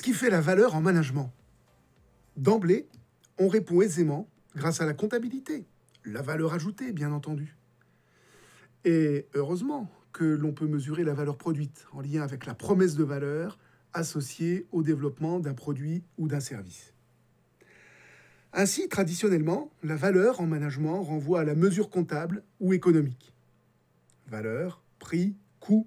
fait la valeur en management D'emblée, on répond aisément grâce à la comptabilité, la valeur ajoutée, bien entendu. Et heureusement que l'on peut mesurer la valeur produite en lien avec la promesse de valeur associée au développement d'un produit ou d'un service. Ainsi, traditionnellement, la valeur en management renvoie à la mesure comptable ou économique. Valeur, prix, coût,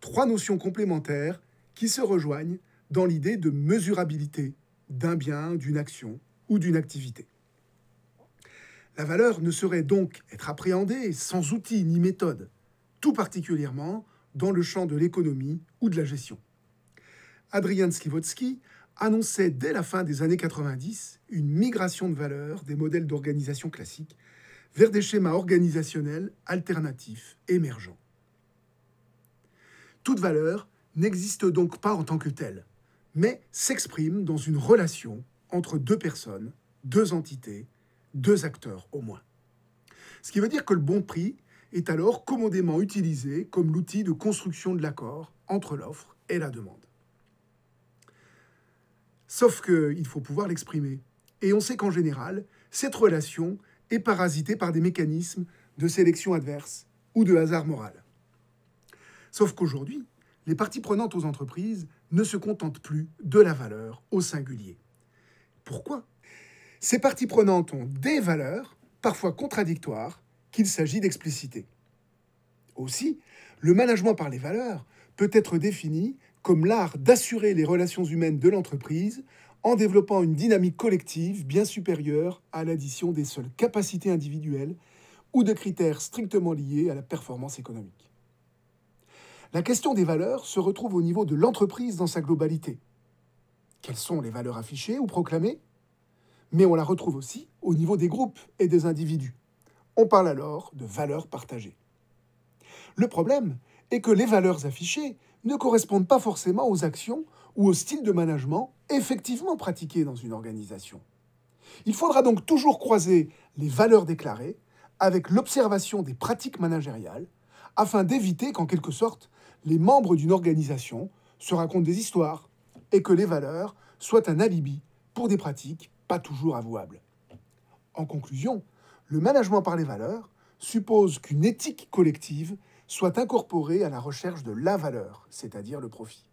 trois notions complémentaires qui se rejoignent dans l'idée de mesurabilité d'un bien, d'une action ou d'une activité. La valeur ne saurait donc être appréhendée sans outils ni méthode, tout particulièrement dans le champ de l'économie ou de la gestion. Adrian Slivotsky annonçait dès la fin des années 90 une migration de valeur des modèles d'organisation classiques vers des schémas organisationnels alternatifs émergents. Toute valeur n'existe donc pas en tant que telle, mais s'exprime dans une relation entre deux personnes, deux entités, deux acteurs au moins. Ce qui veut dire que le bon prix est alors commodément utilisé comme l'outil de construction de l'accord entre l'offre et la demande. Sauf qu'il faut pouvoir l'exprimer. Et on sait qu'en général, cette relation est parasitée par des mécanismes de sélection adverse ou de hasard moral. Sauf qu'aujourd'hui, les parties prenantes aux entreprises ne se contentent plus de la valeur au singulier. Pourquoi? Ces parties prenantes ont des valeurs, parfois contradictoires, qu'il s'agit d'expliciter. Aussi, le management par les valeurs peut être défini comme l'art d'assurer les relations humaines de l'entreprise en développant une dynamique collective bien supérieure à l'addition des seules capacités individuelles ou de critères strictement liés à la performance économique. La question des valeurs se retrouve au niveau de l'entreprise dans sa globalité. Quelles sont les valeurs affichées ou proclamées? Mais on la retrouve aussi au niveau des groupes et des individus. On parle alors de valeurs partagées. Le problème est que les valeurs affichées ne correspondent pas forcément aux actions ou au style de management effectivement pratiqués dans une organisation. Il faudra donc toujours croiser les valeurs déclarées avec l'observation des pratiques managériales afin d'éviter qu'en quelque sorte les membres d'une organisation se racontent des histoires et que les valeurs soient un alibi pour des pratiques pas toujours avouables. En conclusion, le management par les valeurs suppose qu'une éthique collective soit incorporée à la recherche de la valeur, c'est-à-dire le profit.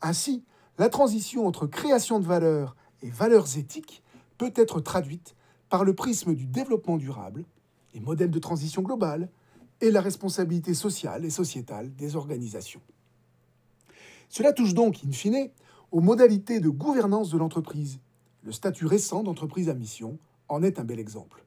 Ainsi, la transition entre création de valeur et valeurs éthiques peut être traduite par le prisme du développement durable, les modèles de transition globale et la responsabilité sociale et sociétale des organisations. Cela touche donc, in fine, aux modalités de gouvernance de l'entreprise. Le statut récent d'entreprise à mission en est un bel exemple.